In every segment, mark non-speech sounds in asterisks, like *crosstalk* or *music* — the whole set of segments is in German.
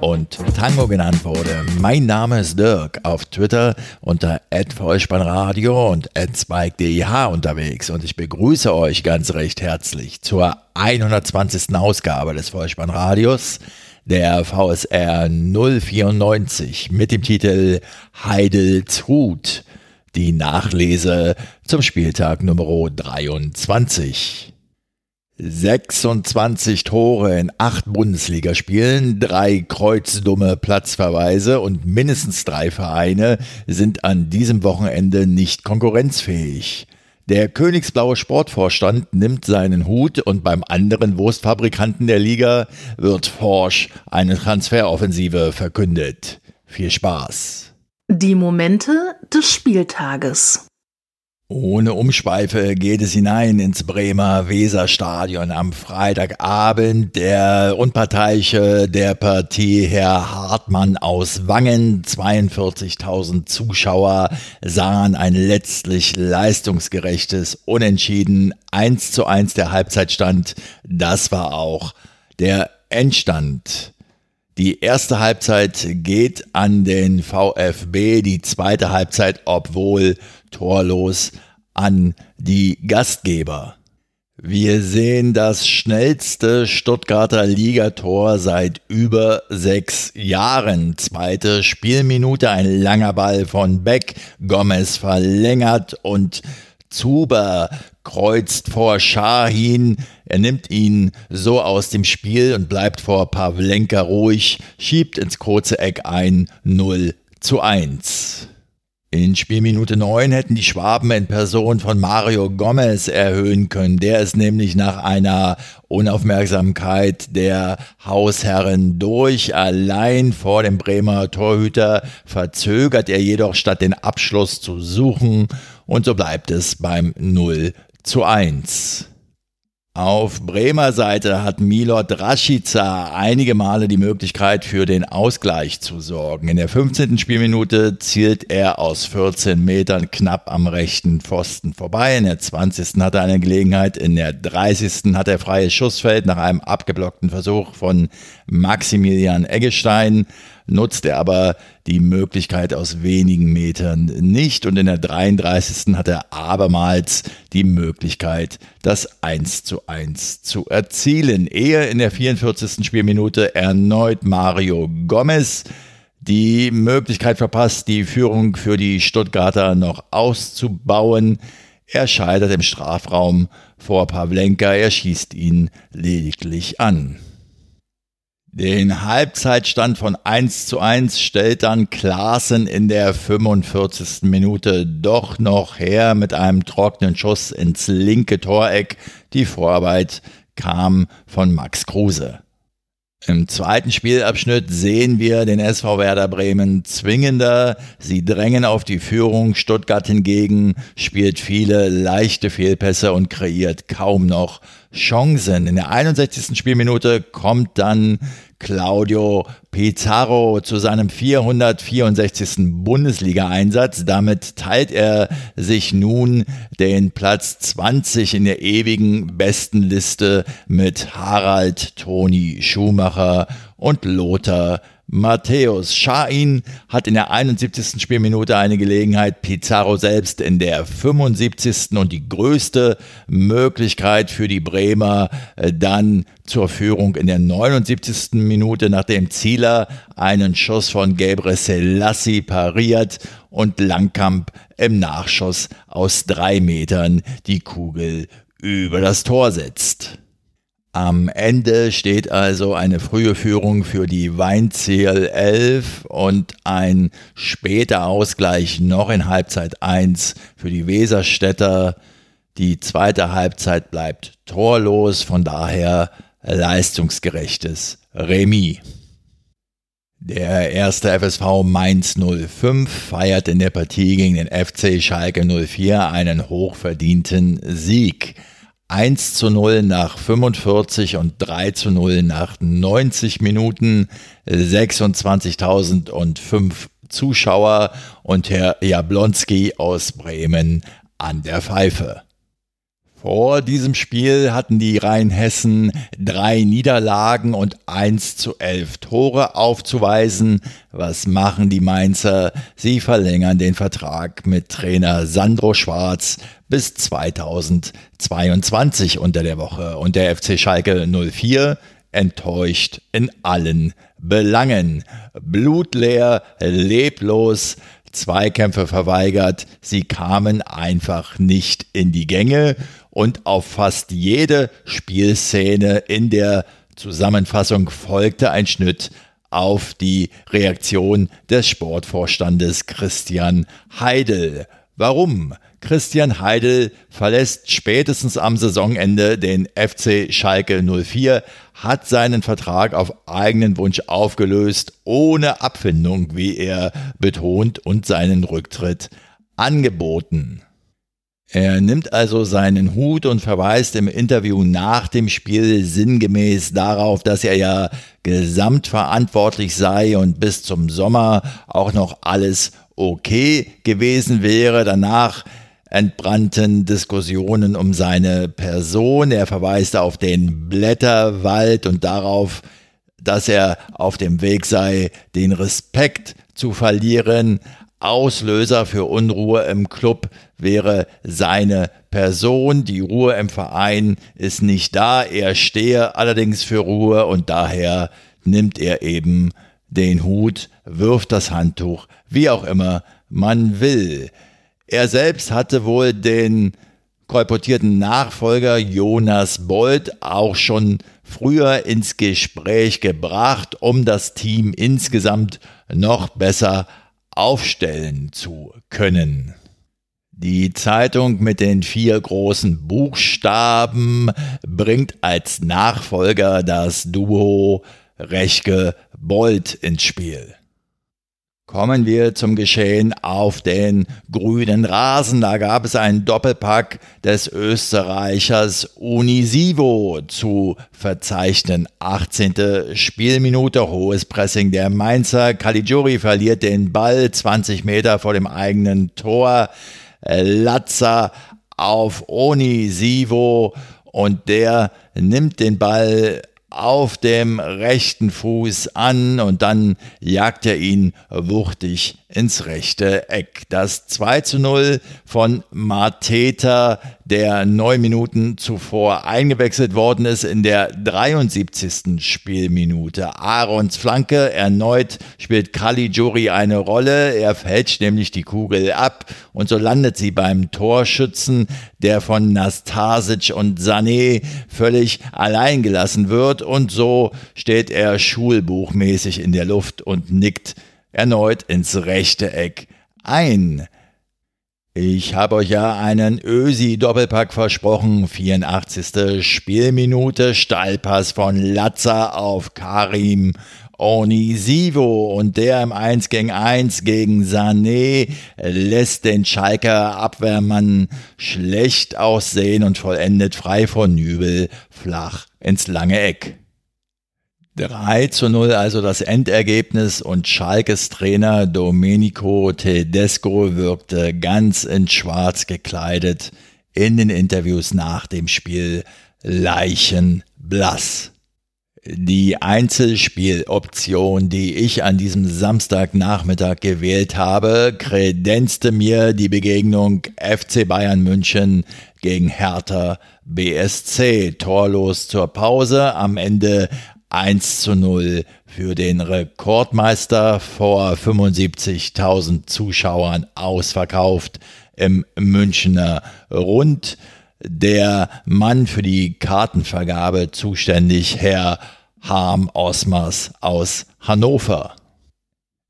und Tango genannt wurde. Mein Name ist Dirk, auf Twitter unter @vollspannradio und @spike_deh unterwegs und ich begrüße euch ganz recht herzlich zur 120. Ausgabe des Vollspannradios, der VSR 094 mit dem Titel Heidels Hut, die Nachlese zum Spieltag Nummer 23. 26 Tore in acht Bundesligaspielen, drei kreuzdumme Platzverweise und mindestens drei Vereine sind an diesem Wochenende nicht konkurrenzfähig. Der königsblaue Sportvorstand nimmt seinen Hut und beim anderen Wurstfabrikanten der Liga wird forsch eine Transferoffensive verkündet. Viel Spaß. Die Momente des Spieltages. Ohne Umschweife geht es hinein ins Bremer Weserstadion am Freitagabend. Der Unparteiche der Partie, Herr Hartmann aus Wangen, 42.000 Zuschauer sahen ein letztlich leistungsgerechtes Unentschieden 1 zu 1 der Halbzeitstand. Das war auch der Endstand. Die erste Halbzeit geht an den VfB, die zweite Halbzeit, obwohl torlos, an die Gastgeber. Wir sehen das schnellste Stuttgarter Ligator seit über sechs Jahren. Zweite Spielminute, ein langer Ball von Beck, Gomez verlängert und Zuber kreuzt vor Shahin. Er nimmt ihn so aus dem Spiel und bleibt vor Pavlenka ruhig, schiebt ins kurze Eck ein 0 zu 1. In Spielminute 9 hätten die Schwaben in Person von Mario Gomez erhöhen können. Der ist nämlich nach einer Unaufmerksamkeit der Hausherren durch. Allein vor dem Bremer Torhüter verzögert er jedoch statt den Abschluss zu suchen und so bleibt es beim 0 zu 1. Auf Bremer Seite hat Milot Rashica einige Male die Möglichkeit für den Ausgleich zu sorgen. In der 15. Spielminute zielt er aus 14 Metern knapp am rechten Pfosten vorbei. In der 20. hat er eine Gelegenheit. In der 30. hat er freies Schussfeld nach einem abgeblockten Versuch von Maximilian Eggestein nutzt er aber die Möglichkeit aus wenigen Metern nicht und in der 33. hat er abermals die Möglichkeit, das 1 zu 1 zu erzielen. Ehe in der 44. Spielminute erneut Mario Gomez die Möglichkeit verpasst, die Führung für die Stuttgarter noch auszubauen. Er scheitert im Strafraum vor Pavlenka, er schießt ihn lediglich an. Den Halbzeitstand von 1 zu 1 stellt dann Klaassen in der 45. Minute doch noch her mit einem trockenen Schuss ins linke Toreck. Die Vorarbeit kam von Max Kruse. Im zweiten Spielabschnitt sehen wir den SV Werder Bremen zwingender. Sie drängen auf die Führung. Stuttgart hingegen spielt viele leichte Fehlpässe und kreiert kaum noch Chancen. In der 61. Spielminute kommt dann Claudio Pizarro zu seinem 464. Bundesliga-Einsatz. Damit teilt er sich nun den Platz 20 in der ewigen Bestenliste mit Harald Toni Schumacher und Lothar Matthäus Schain hat in der 71. Spielminute eine Gelegenheit, Pizarro selbst in der 75. und die größte Möglichkeit für die Bremer äh, dann zur Führung in der 79. Minute, nachdem Zieler einen Schuss von Gabriel Selassie pariert und Langkamp im Nachschuss aus drei Metern die Kugel über das Tor setzt. Am Ende steht also eine frühe Führung für die Weinziel 11 und ein später Ausgleich noch in Halbzeit 1 für die Weserstädter. Die zweite Halbzeit bleibt torlos, von daher leistungsgerechtes Remis. Der erste FSV Mainz 05 feiert in der Partie gegen den FC Schalke 04 einen hochverdienten Sieg. 1 zu 0 nach 45 und 3 zu 0 nach 90 Minuten, 26.005 Zuschauer und Herr Jablonski aus Bremen an der Pfeife. Vor diesem Spiel hatten die Rheinhessen drei Niederlagen und 1 zu 11 Tore aufzuweisen. Was machen die Mainzer? Sie verlängern den Vertrag mit Trainer Sandro Schwarz bis 2022 unter der Woche. Und der FC Schalke 04 enttäuscht in allen Belangen. Blutleer, leblos, Zweikämpfe verweigert, sie kamen einfach nicht in die Gänge und auf fast jede Spielszene in der Zusammenfassung folgte ein Schnitt auf die Reaktion des Sportvorstandes Christian Heidel. Warum? Christian Heidel verlässt spätestens am Saisonende den FC Schalke 04, hat seinen Vertrag auf eigenen Wunsch aufgelöst, ohne Abfindung, wie er betont, und seinen Rücktritt angeboten. Er nimmt also seinen Hut und verweist im Interview nach dem Spiel sinngemäß darauf, dass er ja gesamtverantwortlich sei und bis zum Sommer auch noch alles okay gewesen wäre. Danach entbrannten Diskussionen um seine Person. Er verweist auf den Blätterwald und darauf, dass er auf dem Weg sei, den Respekt zu verlieren. Auslöser für Unruhe im Club wäre seine Person. Die Ruhe im Verein ist nicht da. Er stehe allerdings für Ruhe und daher nimmt er eben den Hut, wirft das Handtuch, wie auch immer man will. Er selbst hatte wohl den kolportierten Nachfolger Jonas Bold auch schon früher ins Gespräch gebracht, um das Team insgesamt noch besser aufstellen zu können. Die Zeitung mit den vier großen Buchstaben bringt als Nachfolger das Duo Rechke Bold ins Spiel. Kommen wir zum Geschehen auf den grünen Rasen. Da gab es einen Doppelpack des Österreichers Unisivo zu verzeichnen. 18. Spielminute, hohes Pressing der Mainzer. Caligiuri verliert den Ball 20 Meter vor dem eigenen Tor. Latza auf Onisivo und der nimmt den Ball auf dem rechten Fuß an und dann jagt er ihn wuchtig ins rechte Eck. Das 2 zu 0 von Mateta, der neun Minuten zuvor eingewechselt worden ist in der 73. Spielminute. Aarons Flanke erneut spielt Caligiuri eine Rolle. Er fälscht nämlich die Kugel ab und so landet sie beim Torschützen, der von Nastasic und Sané völlig allein gelassen wird und so steht er schulbuchmäßig in der Luft und nickt erneut ins rechte Eck ein. Ich habe euch ja einen Ösi-Doppelpack versprochen. 84. Spielminute, Steilpass von Latza auf Karim Onisivo und der im 1 gegen 1 gegen Sané lässt den Schalker Abwehrmann schlecht aussehen und vollendet frei von Nübel flach ins lange Eck. 3 zu 0 also das Endergebnis und Schalkes Trainer Domenico Tedesco wirkte ganz in schwarz gekleidet in den Interviews nach dem Spiel leichenblass. Die Einzelspieloption, die ich an diesem Samstagnachmittag gewählt habe, kredenzte mir die Begegnung FC Bayern München gegen Hertha BSC. Torlos zur Pause, am Ende 1 zu 0 für den Rekordmeister vor 75.000 Zuschauern ausverkauft im Münchner Rund. Der Mann für die Kartenvergabe zuständig, Herr Harm Osmers aus Hannover.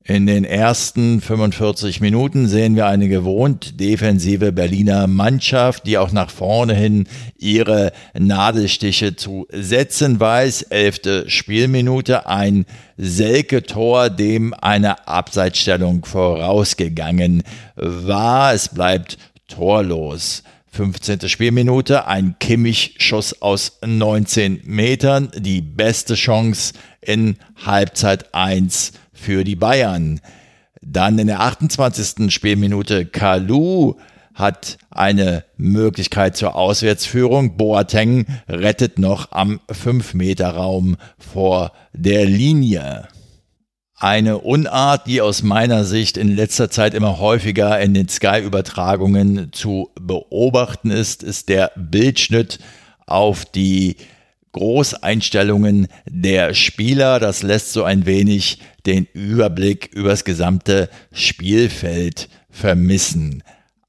In den ersten 45 Minuten sehen wir eine gewohnt defensive Berliner Mannschaft, die auch nach vorne hin ihre Nadelstiche zu setzen weiß. Elfte Spielminute, ein Selke-Tor, dem eine Abseitsstellung vorausgegangen war. Es bleibt torlos. 15. Spielminute, ein Kimmich-Schuss aus 19 Metern, die beste Chance in Halbzeit 1 für die Bayern. Dann in der 28. Spielminute Kalu hat eine Möglichkeit zur Auswärtsführung. Boateng rettet noch am 5-Meter-Raum vor der Linie. Eine Unart, die aus meiner Sicht in letzter Zeit immer häufiger in den Sky-Übertragungen zu beobachten ist, ist der Bildschnitt auf die Großeinstellungen der Spieler. Das lässt so ein wenig den Überblick übers gesamte Spielfeld vermissen.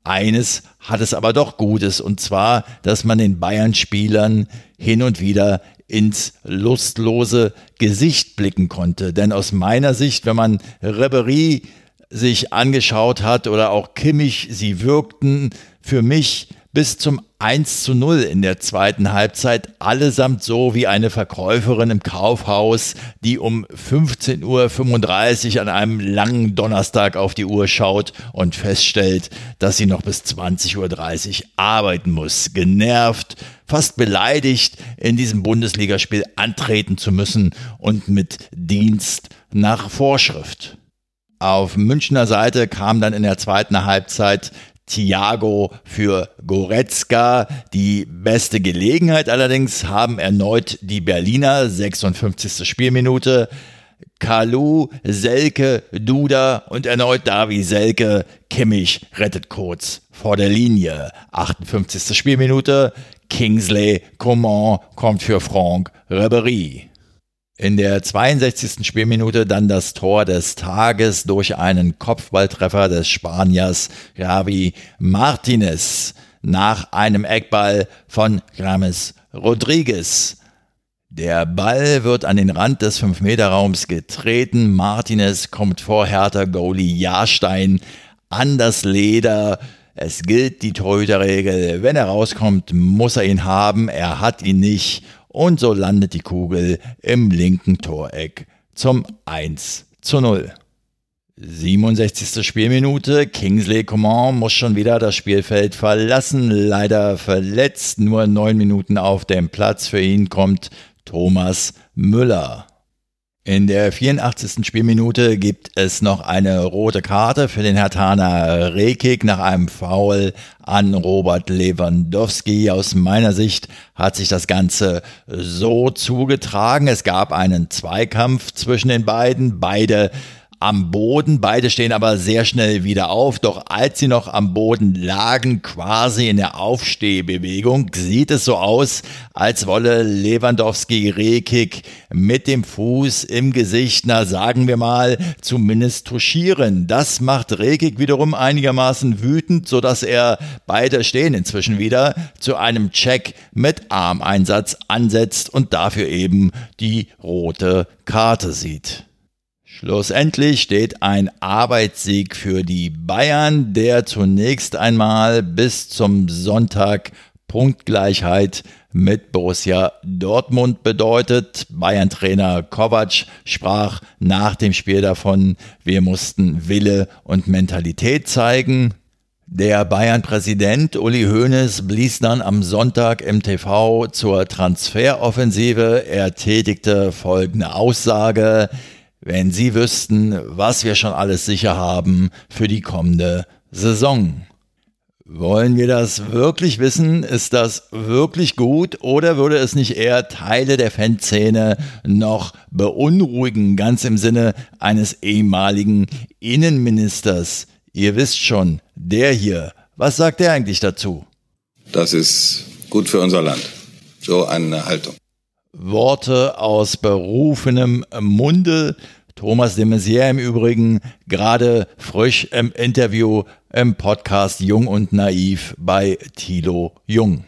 Eines hat es aber doch Gutes, und zwar, dass man den Bayern-Spielern hin und wieder ins lustlose Gesicht blicken konnte. Denn aus meiner Sicht, wenn man Ribery sich angeschaut hat oder auch Kimmich, sie wirkten für mich bis zum 1 zu 0 in der zweiten Halbzeit, allesamt so wie eine Verkäuferin im Kaufhaus, die um 15.35 Uhr an einem langen Donnerstag auf die Uhr schaut und feststellt, dass sie noch bis 20.30 Uhr arbeiten muss. Genervt, fast beleidigt, in diesem Bundesligaspiel antreten zu müssen und mit Dienst nach Vorschrift. Auf Münchner Seite kam dann in der zweiten Halbzeit Thiago für Goretzka. Die beste Gelegenheit allerdings haben erneut die Berliner, 56. Spielminute. Kalu, Selke, Duda und erneut Davi Selke. Kimmich rettet kurz vor der Linie. 58. Spielminute. Kingsley Coman kommt für Franck Ribery. In der 62. Spielminute dann das Tor des Tages durch einen Kopfballtreffer des Spaniers Javi Martinez nach einem Eckball von Rames Rodriguez. Der Ball wird an den Rand des 5-Meter-Raums getreten. Martinez kommt vor Hertha Goalie Jahrstein an das Leder. Es gilt die Torhüterregel. Wenn er rauskommt, muss er ihn haben. Er hat ihn nicht und so landet die Kugel im linken Toreck zum 1 zu 0. 67. Spielminute. Kingsley Coman muss schon wieder das Spielfeld verlassen. Leider verletzt. Nur neun Minuten auf dem Platz. Für ihn kommt Thomas Müller. In der 84. Spielminute gibt es noch eine rote Karte für den Hertaner Rekik nach einem Foul an Robert Lewandowski. Aus meiner Sicht hat sich das Ganze so zugetragen. Es gab einen Zweikampf zwischen den beiden. Beide am Boden. Beide stehen aber sehr schnell wieder auf. Doch als sie noch am Boden lagen, quasi in der Aufstehbewegung, sieht es so aus, als wolle Lewandowski Rekik mit dem Fuß im Gesicht, na sagen wir mal, zumindest touchieren. Das macht Rekik wiederum einigermaßen wütend, sodass er beide stehen inzwischen wieder zu einem Check mit Armeinsatz ansetzt und dafür eben die rote Karte sieht. Schlussendlich steht ein Arbeitssieg für die Bayern, der zunächst einmal bis zum Sonntag Punktgleichheit mit Borussia Dortmund bedeutet. Bayern-Trainer Kovac sprach nach dem Spiel davon, wir mussten Wille und Mentalität zeigen. Der Bayern-Präsident Uli Hoeneß blies dann am Sonntag im TV zur Transferoffensive. Er tätigte folgende Aussage. Wenn Sie wüssten, was wir schon alles sicher haben für die kommende Saison. Wollen wir das wirklich wissen? Ist das wirklich gut oder würde es nicht eher Teile der Fanszene noch beunruhigen, ganz im Sinne eines ehemaligen Innenministers? Ihr wisst schon, der hier. Was sagt er eigentlich dazu? Das ist gut für unser Land. So eine Haltung. Worte aus berufenem Munde. Thomas de Maizière im Übrigen gerade frisch im Interview im Podcast Jung und Naiv bei Thilo Jung.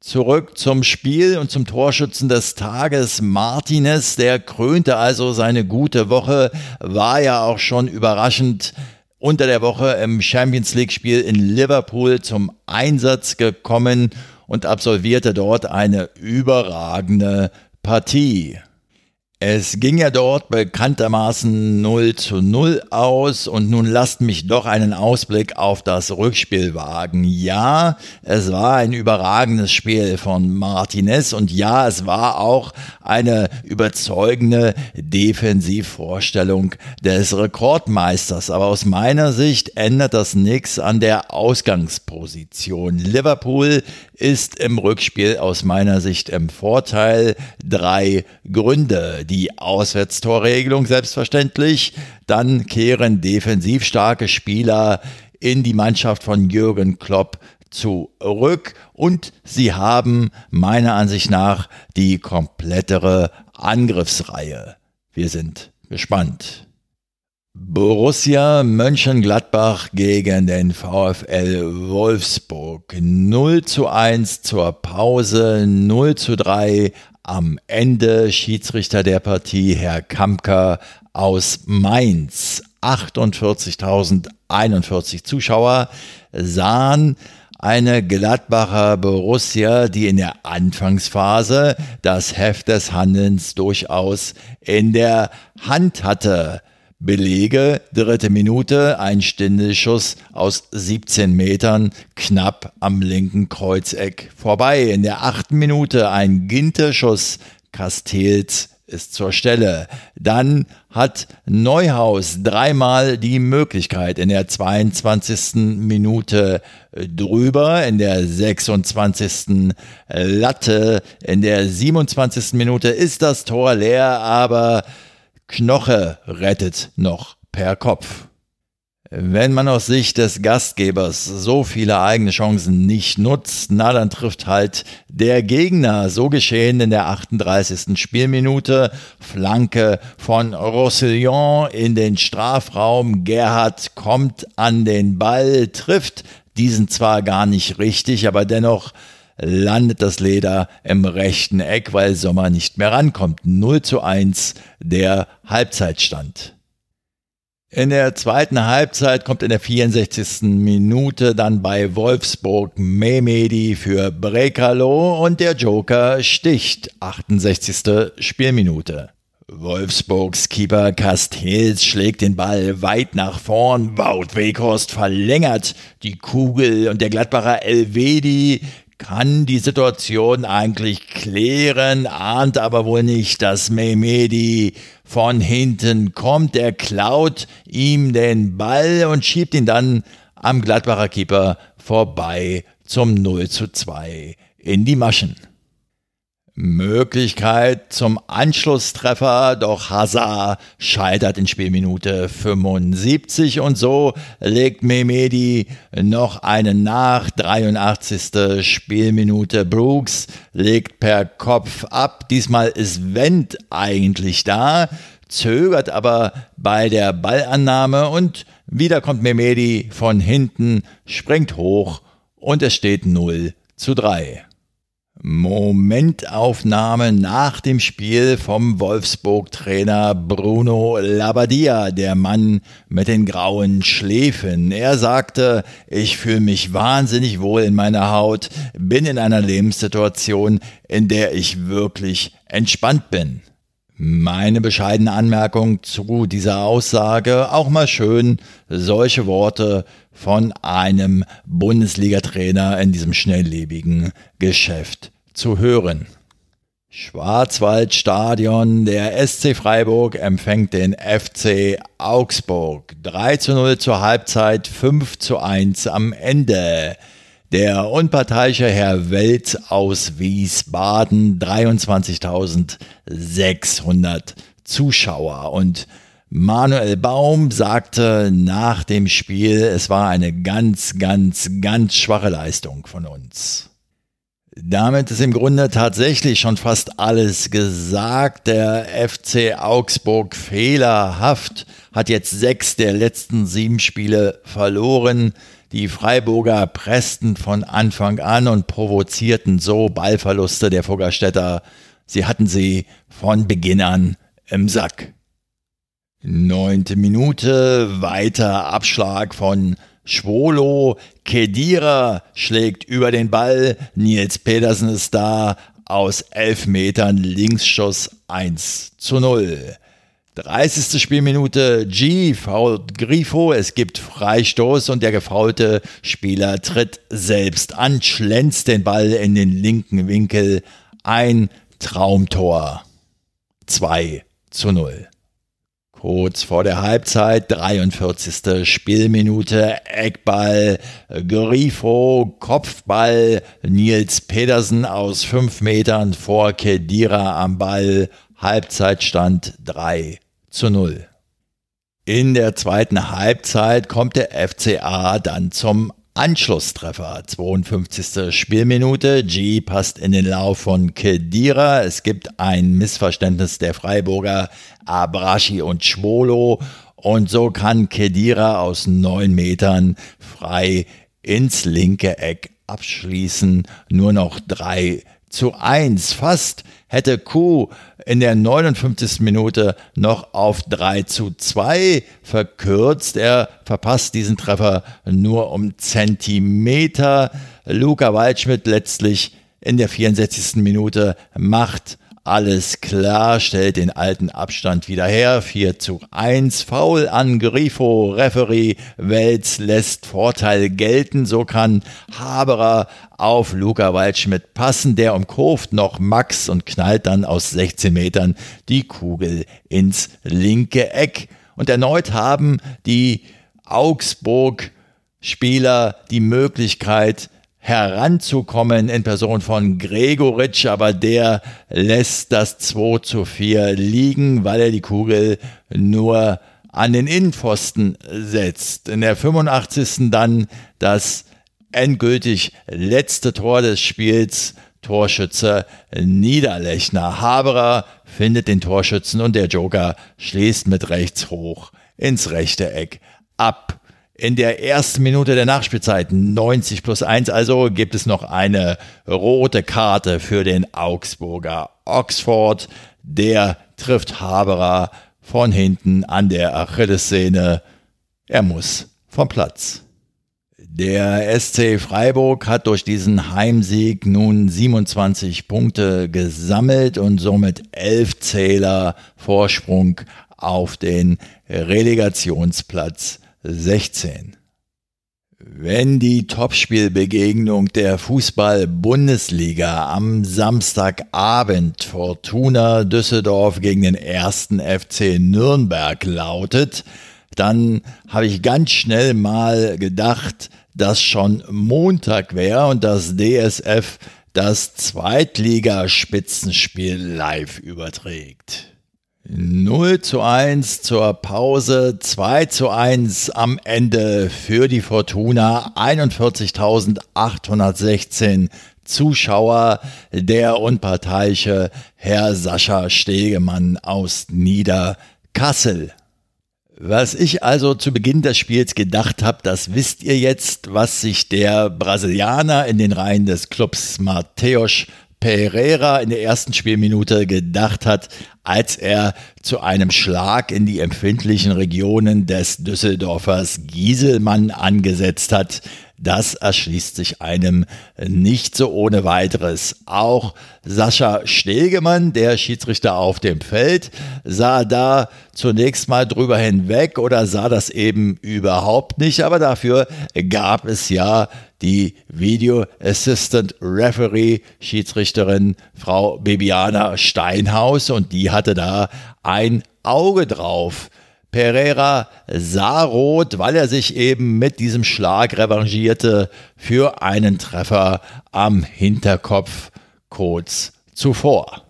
Zurück zum Spiel und zum Torschützen des Tages. Martinez, der krönte also seine gute Woche, war ja auch schon überraschend unter der Woche im Champions League Spiel in Liverpool zum Einsatz gekommen und absolvierte dort eine überragende Partie. Es ging ja dort bekanntermaßen 0 zu 0 aus und nun lasst mich doch einen Ausblick auf das Rückspiel wagen. Ja, es war ein überragendes Spiel von Martinez und ja, es war auch eine überzeugende Defensivvorstellung des Rekordmeisters. Aber aus meiner Sicht ändert das nichts an der Ausgangsposition. Liverpool ist im Rückspiel aus meiner Sicht im Vorteil. Drei Gründe die Auswärtstorregelung selbstverständlich. Dann kehren defensiv starke Spieler in die Mannschaft von Jürgen Klopp zurück und sie haben meiner Ansicht nach die komplettere Angriffsreihe. Wir sind gespannt. Borussia Mönchengladbach gegen den VfL Wolfsburg. 0 zu 1 zur Pause, 0 zu 3 am Ende Schiedsrichter der Partie Herr Kamker aus Mainz. 48.041 Zuschauer sahen eine Gladbacher Borussia, die in der Anfangsphase das Heft des Handelns durchaus in der Hand hatte. Belege, dritte Minute, ein Stindelschuss aus 17 Metern, knapp am linken Kreuzeck vorbei. In der achten Minute ein Ginterschuss, Castells ist zur Stelle. Dann hat Neuhaus dreimal die Möglichkeit in der 22. Minute drüber, in der 26. Latte, in der 27. Minute ist das Tor leer, aber Knoche rettet noch per Kopf. Wenn man aus Sicht des Gastgebers so viele eigene Chancen nicht nutzt, na dann trifft halt der Gegner. So geschehen in der 38. Spielminute. Flanke von Roussillon in den Strafraum. Gerhard kommt an den Ball, trifft diesen zwar gar nicht richtig, aber dennoch landet das Leder im rechten Eck, weil Sommer nicht mehr rankommt. 0 zu 1 der Halbzeitstand. In der zweiten Halbzeit kommt in der 64. Minute dann bei Wolfsburg Mehmedi für Brekalo und der Joker sticht. 68. Spielminute. Wolfsburgs Keeper Castells schlägt den Ball weit nach vorn. Wout Weghorst verlängert die Kugel und der Gladbacher Elvedi kann die Situation eigentlich klären, ahnt aber wohl nicht, dass Mehmedi von hinten kommt. Er klaut ihm den Ball und schiebt ihn dann am Gladbacher Keeper vorbei zum 0 zu 2 in die Maschen. Möglichkeit zum Anschlusstreffer, doch Hazard scheitert in Spielminute 75 und so legt Mehmedi noch einen nach. 83. Spielminute Brooks legt per Kopf ab. Diesmal ist Wendt eigentlich da, zögert aber bei der Ballannahme und wieder kommt Mehmedi von hinten, springt hoch und es steht 0 zu 3. Momentaufnahme nach dem Spiel vom Wolfsburg-Trainer Bruno Labbadia, der Mann mit den grauen Schläfen. Er sagte, ich fühle mich wahnsinnig wohl in meiner Haut, bin in einer Lebenssituation, in der ich wirklich entspannt bin. Meine bescheidene Anmerkung zu dieser Aussage, auch mal schön, solche Worte von einem Bundesliga-Trainer in diesem schnelllebigen Geschäft zu hören. Schwarzwaldstadion, der SC Freiburg empfängt den FC Augsburg. 3 zu 0 zur Halbzeit, 5 zu 1 am Ende. Der unparteiische Herr Welt aus Wiesbaden, 23.600 Zuschauer. Und Manuel Baum sagte nach dem Spiel, es war eine ganz, ganz, ganz schwache Leistung von uns. Damit ist im Grunde tatsächlich schon fast alles gesagt. Der FC Augsburg fehlerhaft hat jetzt sechs der letzten sieben Spiele verloren. Die Freiburger pressten von Anfang an und provozierten so Ballverluste der Fuggerstädter. Sie hatten sie von Beginn an im Sack. Neunte Minute, weiter Abschlag von Schwolo. Kedira schlägt über den Ball. Nils Pedersen ist da. aus 11 Metern Linksschuss 1 zu 0. 30. Spielminute G fault Grifo, es gibt Freistoß und der gefaulte Spieler tritt selbst an, schlänzt den Ball in den linken Winkel. Ein Traumtor. 2 zu 0. Kurz vor der Halbzeit, 43. Spielminute, Eckball, Grifo, Kopfball, Nils Pedersen aus 5 Metern vor Kedira am Ball, Halbzeitstand 3 zu 0. In der zweiten Halbzeit kommt der FCA dann zum Anschlusstreffer. 52. Spielminute. G passt in den Lauf von Kedira. Es gibt ein Missverständnis der Freiburger Abrashi und Schwolo. Und so kann Kedira aus neun Metern frei ins linke Eck abschließen. Nur noch drei zu 1. Fast hätte Kuh in der 59. Minute noch auf 3 zu 2 verkürzt. Er verpasst diesen Treffer nur um Zentimeter. Luca Waldschmidt letztlich in der 64. Minute macht alles klar, stellt den alten Abstand wieder her. 4 zu 1. Foul an Grifo. Referee Welz lässt Vorteil gelten. So kann Haberer auf Luca Waldschmidt passen. Der umkurft noch Max und knallt dann aus 16 Metern die Kugel ins linke Eck. Und erneut haben die Augsburg Spieler die Möglichkeit, heranzukommen in Person von Gregoritsch, aber der lässt das 2 zu 4 liegen, weil er die Kugel nur an den Innenpfosten setzt. In der 85. dann das endgültig letzte Tor des Spiels. Torschütze Niederlechner. Haberer findet den Torschützen und der Joker schließt mit rechts hoch ins rechte Eck ab in der ersten Minute der Nachspielzeit 90 plus 1 also gibt es noch eine rote Karte für den Augsburger Oxford. Der trifft Haberer von hinten an der Achillessehne. Er muss vom Platz. Der SC Freiburg hat durch diesen Heimsieg nun 27 Punkte gesammelt und somit 11 Zähler Vorsprung auf den Relegationsplatz 16. Wenn die Topspielbegegnung der Fußball-Bundesliga am Samstagabend Fortuna Düsseldorf gegen den ersten FC Nürnberg lautet, dann habe ich ganz schnell mal gedacht, dass schon Montag wäre und das DSF das Zweitligaspitzenspiel live überträgt. 0 zu 1 zur Pause, 2 zu 1 am Ende für die Fortuna, 41.816 Zuschauer, der unparteiische Herr Sascha Stegemann aus Niederkassel. Was ich also zu Beginn des Spiels gedacht habe, das wisst ihr jetzt, was sich der Brasilianer in den Reihen des Clubs Mateus Pereira in der ersten Spielminute gedacht hat, als er zu einem Schlag in die empfindlichen Regionen des Düsseldorfers Gieselmann angesetzt hat. Das erschließt sich einem nicht so ohne weiteres. Auch Sascha Stegemann, der Schiedsrichter auf dem Feld, sah da zunächst mal drüber hinweg oder sah das eben überhaupt nicht, aber dafür gab es ja die Video Assistant Referee Schiedsrichterin Frau Bibiana Steinhaus und die hatte da ein Auge drauf. Pereira sah rot, weil er sich eben mit diesem Schlag revanchierte für einen Treffer am Hinterkopf kurz zuvor.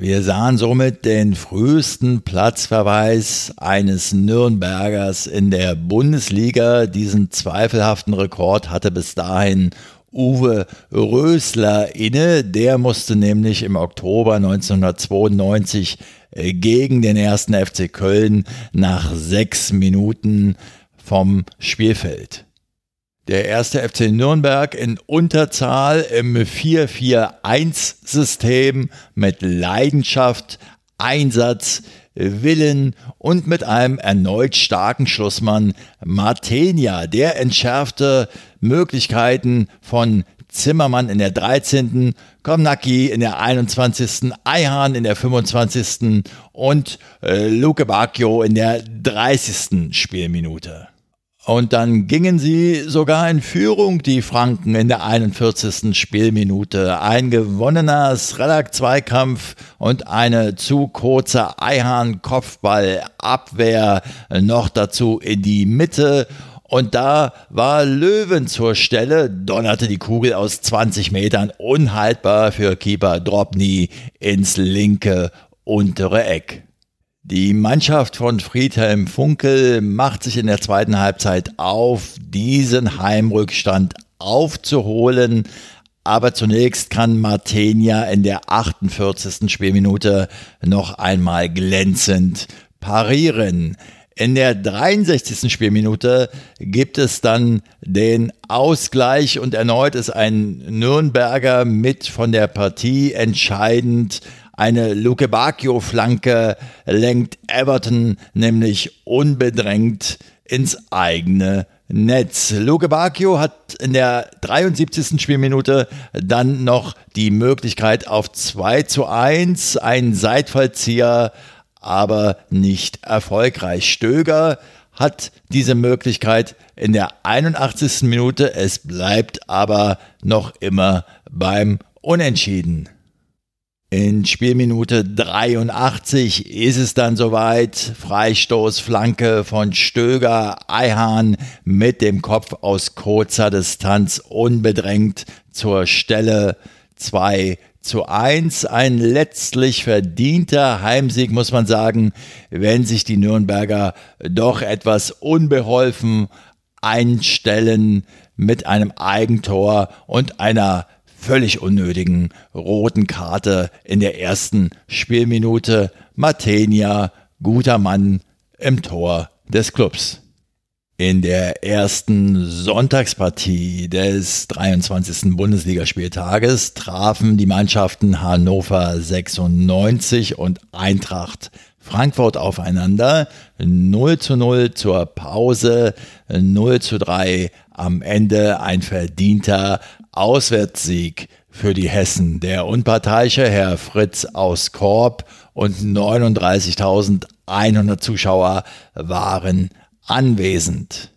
Wir sahen somit den frühesten Platzverweis eines Nürnbergers in der Bundesliga. Diesen zweifelhaften Rekord hatte bis dahin Uwe Rösler inne. Der musste nämlich im Oktober 1992 gegen den ersten FC Köln nach sechs Minuten vom Spielfeld. Der erste FC Nürnberg in Unterzahl im 4-4-1-System mit Leidenschaft, Einsatz, Willen und mit einem erneut starken Schlussmann Martenia. Der entschärfte Möglichkeiten von Zimmermann in der 13. Komnacki in der 21., Eihan in der 25. und äh, Luke Bacchio in der 30. Spielminute. Und dann gingen sie sogar in Führung, die Franken, in der 41. Spielminute. Ein gewonnener Srelak-Zweikampf und eine zu kurze Eihahn-Kopfball-Abwehr noch dazu in die Mitte. Und da war Löwen zur Stelle, donnerte die Kugel aus 20 Metern unhaltbar für Keeper Drobny ins linke untere Eck. Die Mannschaft von Friedhelm Funkel macht sich in der zweiten Halbzeit auf, diesen Heimrückstand aufzuholen. Aber zunächst kann Martenia in der 48. Spielminute noch einmal glänzend parieren. In der 63. Spielminute gibt es dann den Ausgleich und erneut ist ein Nürnberger mit von der Partie entscheidend eine Luke Bacchio-Flanke lenkt Everton nämlich unbedrängt ins eigene Netz. Luke Bacchio hat in der 73. Spielminute dann noch die Möglichkeit auf 2 zu 1, ein Seitfallzieher, aber nicht erfolgreich. Stöger hat diese Möglichkeit in der 81. Minute. Es bleibt aber noch immer beim Unentschieden. In Spielminute 83 ist es dann soweit. Freistoß, Flanke von Stöger, Eihahn mit dem Kopf aus kurzer Distanz unbedrängt zur Stelle 2 zu 1. Ein letztlich verdienter Heimsieg, muss man sagen, wenn sich die Nürnberger doch etwas unbeholfen einstellen mit einem Eigentor und einer völlig unnötigen roten Karte in der ersten Spielminute. Matenia, guter Mann im Tor des Clubs. In der ersten Sonntagspartie des 23. Bundesligaspieltages trafen die Mannschaften Hannover 96 und Eintracht Frankfurt aufeinander. 0 zu 0 zur Pause, 0 zu 3 am Ende ein verdienter Auswärtssieg für die Hessen. Der unparteiische Herr Fritz aus Korb und 39.100 Zuschauer waren anwesend.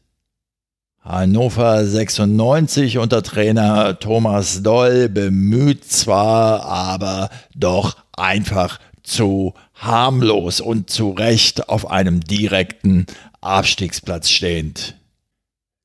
Hannover 96 unter Trainer Thomas Doll bemüht zwar, aber doch einfach zu harmlos und zu Recht auf einem direkten Abstiegsplatz stehend.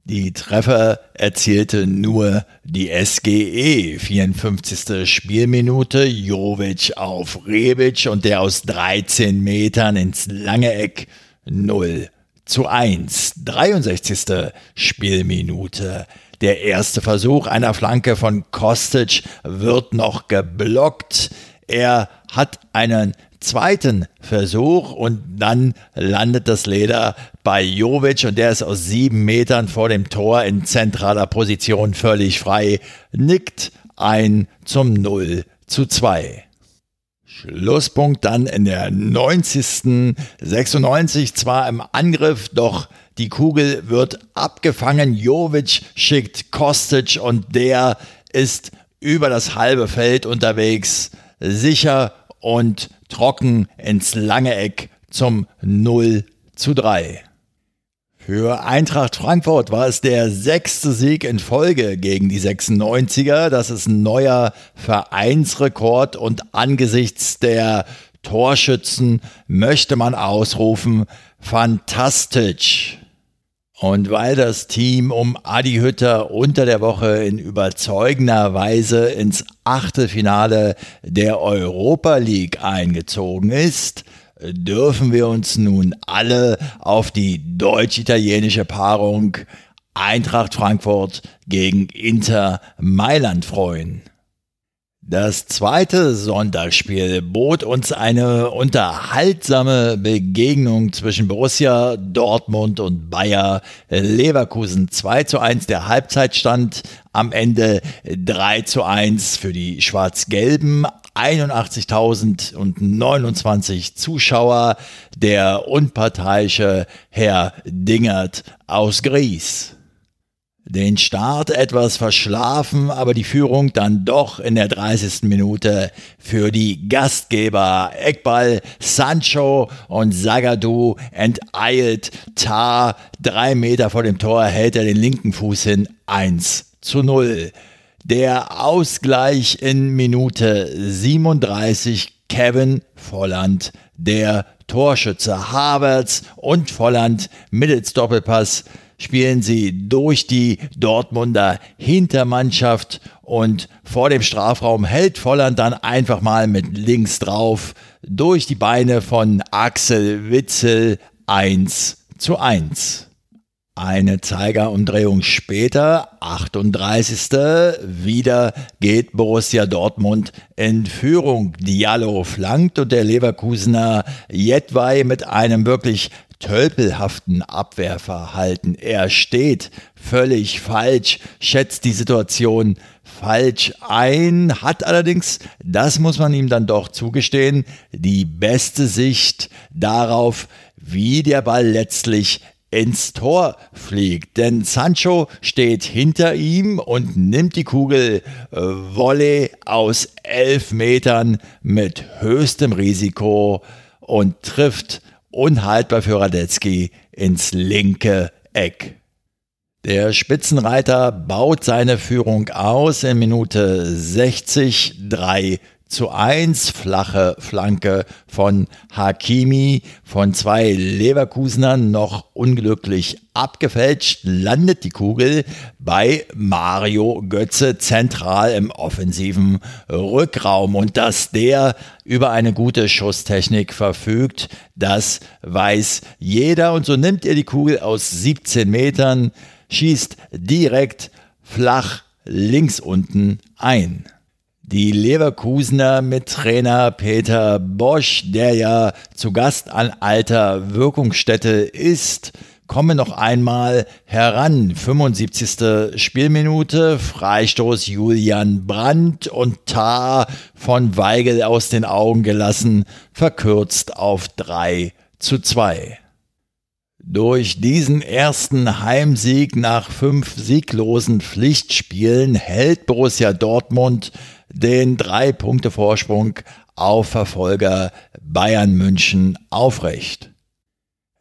Die Treffer erzielte nur die SGE. 54. Spielminute, Jovic auf Rebic und der aus 13 Metern ins lange Eck 0 zu 1. 63. Spielminute. Der erste Versuch einer Flanke von Kostic wird noch geblockt. Er hat einen zweiten Versuch und dann landet das Leder bei Jovic und der ist aus sieben Metern vor dem Tor in zentraler Position völlig frei, nickt ein zum 0 zu 2. Schlusspunkt dann in der 90. 96 zwar im Angriff, doch die Kugel wird abgefangen. Jovic schickt Kostic und der ist über das halbe Feld unterwegs, sicher und trocken ins lange Eck zum 0 zu 3. Für Eintracht Frankfurt war es der sechste Sieg in Folge gegen die 96er. Das ist ein neuer Vereinsrekord und angesichts der Torschützen möchte man ausrufen, fantastisch. Und weil das Team um Adi Hütter unter der Woche in überzeugender Weise ins Achtelfinale der Europa League eingezogen ist, dürfen wir uns nun alle auf die deutsch-italienische Paarung Eintracht Frankfurt gegen Inter Mailand freuen. Das zweite Sonntagsspiel bot uns eine unterhaltsame Begegnung zwischen Borussia Dortmund und Bayer Leverkusen. 2 zu 1 der Halbzeitstand, am Ende 3 zu 1 für die Schwarz-Gelben. 81.029 Zuschauer, der unparteiische Herr Dingert aus Gries. den Start etwas verschlafen, aber die Führung dann doch in der 30. Minute für die Gastgeber. Eckball, Sancho und Sagadu enteilt Tar. Drei Meter vor dem Tor hält er den linken Fuß hin. 1 zu 0. Der Ausgleich in Minute 37. Kevin Volland, der Torschütze Havertz und Volland mittels Doppelpass spielen sie durch die Dortmunder Hintermannschaft und vor dem Strafraum hält Volland dann einfach mal mit links drauf durch die Beine von Axel Witzel 1 zu 1. Eine Zeigerumdrehung später, 38. Wieder geht Borussia Dortmund in Führung. Diallo flankt und der Leverkusener Jedwai mit einem wirklich tölpelhaften Abwehrverhalten. Er steht völlig falsch, schätzt die Situation falsch ein, hat allerdings, das muss man ihm dann doch zugestehen, die beste Sicht darauf, wie der Ball letztlich ins Tor fliegt. Denn Sancho steht hinter ihm und nimmt die Kugel äh, Volley aus elf Metern mit höchstem Risiko und trifft unhaltbar für Radetzky ins linke Eck. Der Spitzenreiter baut seine Führung aus in Minute 60, 3 zu 1, flache Flanke von Hakimi, von zwei Leverkusenern noch unglücklich abgefälscht, landet die Kugel bei Mario Götze zentral im offensiven Rückraum. Und dass der über eine gute Schusstechnik verfügt, das weiß jeder. Und so nimmt er die Kugel aus 17 Metern, schießt direkt flach links unten ein. Die Leverkusener mit Trainer Peter Bosch, der ja zu Gast an alter Wirkungsstätte ist, kommen noch einmal heran. 75. Spielminute, Freistoß Julian Brandt und Tar von Weigel aus den Augen gelassen, verkürzt auf 3 zu 2. Durch diesen ersten Heimsieg nach fünf sieglosen Pflichtspielen hält Borussia Dortmund den drei Punkte Vorsprung auf Verfolger Bayern München aufrecht.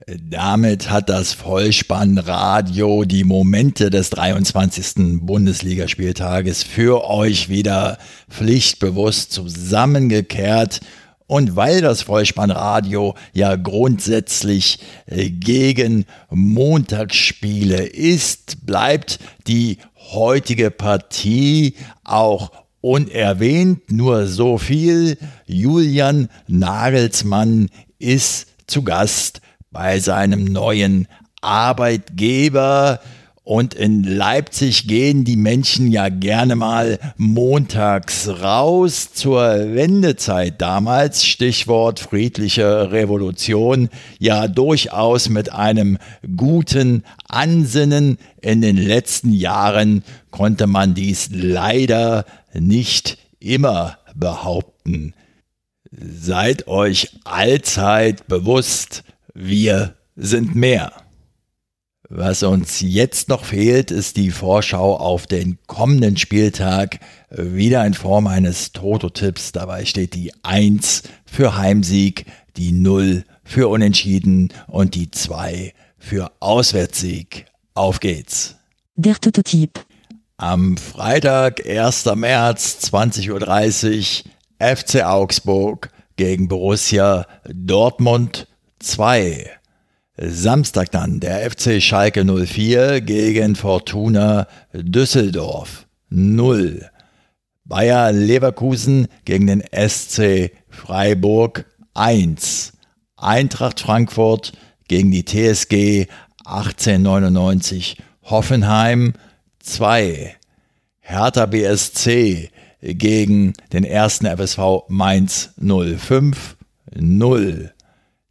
Damit hat das Vollspannradio die Momente des 23. Bundesligaspieltages für euch wieder pflichtbewusst zusammengekehrt. Und weil das Vollspannradio ja grundsätzlich äh, gegen Montagsspiele ist, bleibt die heutige Partie auch Unerwähnt. Nur so viel, Julian Nagelsmann ist zu Gast bei seinem neuen Arbeitgeber und in Leipzig gehen die Menschen ja gerne mal montags raus zur Wendezeit damals, Stichwort friedliche Revolution, ja durchaus mit einem guten Ansinnen. In den letzten Jahren konnte man dies leider nicht immer behaupten. Seid euch allzeit bewusst, wir sind mehr. Was uns jetzt noch fehlt, ist die Vorschau auf den kommenden Spieltag. Wieder in Form eines Toto-Tipps. Dabei steht die 1 für Heimsieg, die 0 für Unentschieden und die 2 für Auswärtssieg. Auf geht's. Der Toto-Tipp. Am Freitag, 1. März, 20.30 Uhr, FC Augsburg gegen Borussia Dortmund 2. Samstag dann der FC Schalke 04 gegen Fortuna Düsseldorf 0. Bayer Leverkusen gegen den SC Freiburg 1. Eintracht Frankfurt gegen die TSG 1899 Hoffenheim 2. Hertha BSC gegen den ersten FSV Mainz 05 0.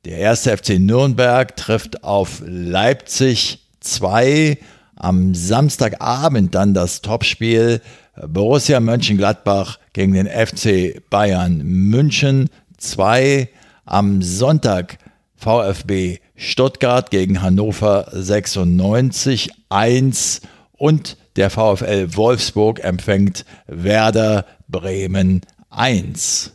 Der erste FC Nürnberg trifft auf Leipzig 2. Am Samstagabend dann das Topspiel Borussia Mönchengladbach gegen den FC Bayern München 2. Am Sonntag VfB Stuttgart gegen Hannover 96 1 und der VfL Wolfsburg empfängt Werder Bremen 1.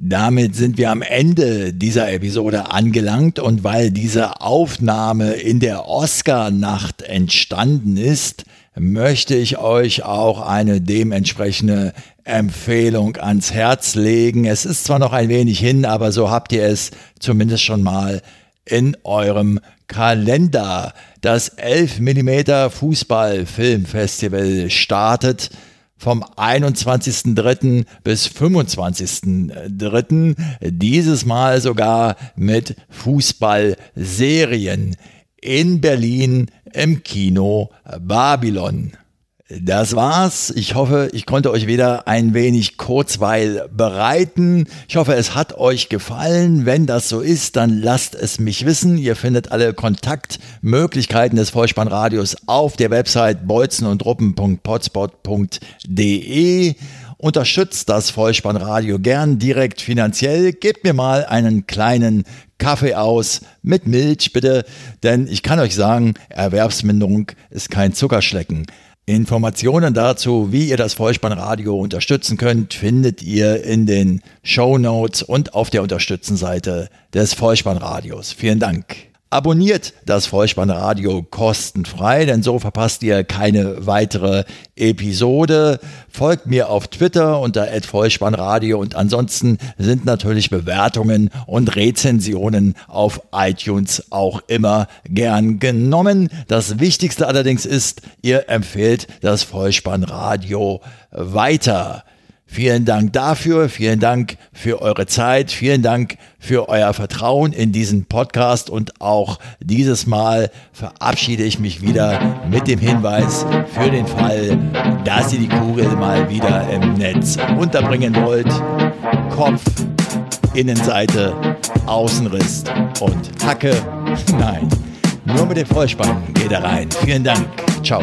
Damit sind wir am Ende dieser Episode angelangt und weil diese Aufnahme in der Oscar-Nacht entstanden ist, möchte ich euch auch eine dementsprechende Empfehlung ans Herz legen. Es ist zwar noch ein wenig hin, aber so habt ihr es zumindest schon mal in eurem Kalender. Das 11 mm Fußball Filmfestival startet vom 21.03. bis 25.03. Dieses Mal sogar mit Fußballserien in Berlin im Kino Babylon. Das war's. Ich hoffe, ich konnte euch wieder ein wenig Kurzweil bereiten. Ich hoffe, es hat euch gefallen. Wenn das so ist, dann lasst es mich wissen. Ihr findet alle Kontaktmöglichkeiten des Vollspannradios auf der Website bolzenundruppen.potspot.de. Unterstützt das Vollspannradio gern direkt finanziell. Gebt mir mal einen kleinen Kaffee aus mit Milch bitte, denn ich kann euch sagen, Erwerbsminderung ist kein Zuckerschlecken. Informationen dazu, wie ihr das Vollspannradio unterstützen könnt, findet ihr in den Show Notes und auf der Unterstützenseite des Vollspannradios. Vielen Dank. Abonniert das Vollspannradio kostenfrei, denn so verpasst ihr keine weitere Episode. Folgt mir auf Twitter unter @vollspannradio und ansonsten sind natürlich Bewertungen und Rezensionen auf iTunes auch immer gern genommen. Das Wichtigste allerdings ist, ihr empfehlt das Vollspannradio weiter. Vielen Dank dafür, vielen Dank für eure Zeit, vielen Dank für euer Vertrauen in diesen Podcast und auch dieses Mal verabschiede ich mich wieder mit dem Hinweis für den Fall, dass ihr die Kugel mal wieder im Netz unterbringen wollt. Kopf, Innenseite, Außenriss und Hacke. *laughs* Nein, nur mit dem Vollspann geht er rein. Vielen Dank. Ciao.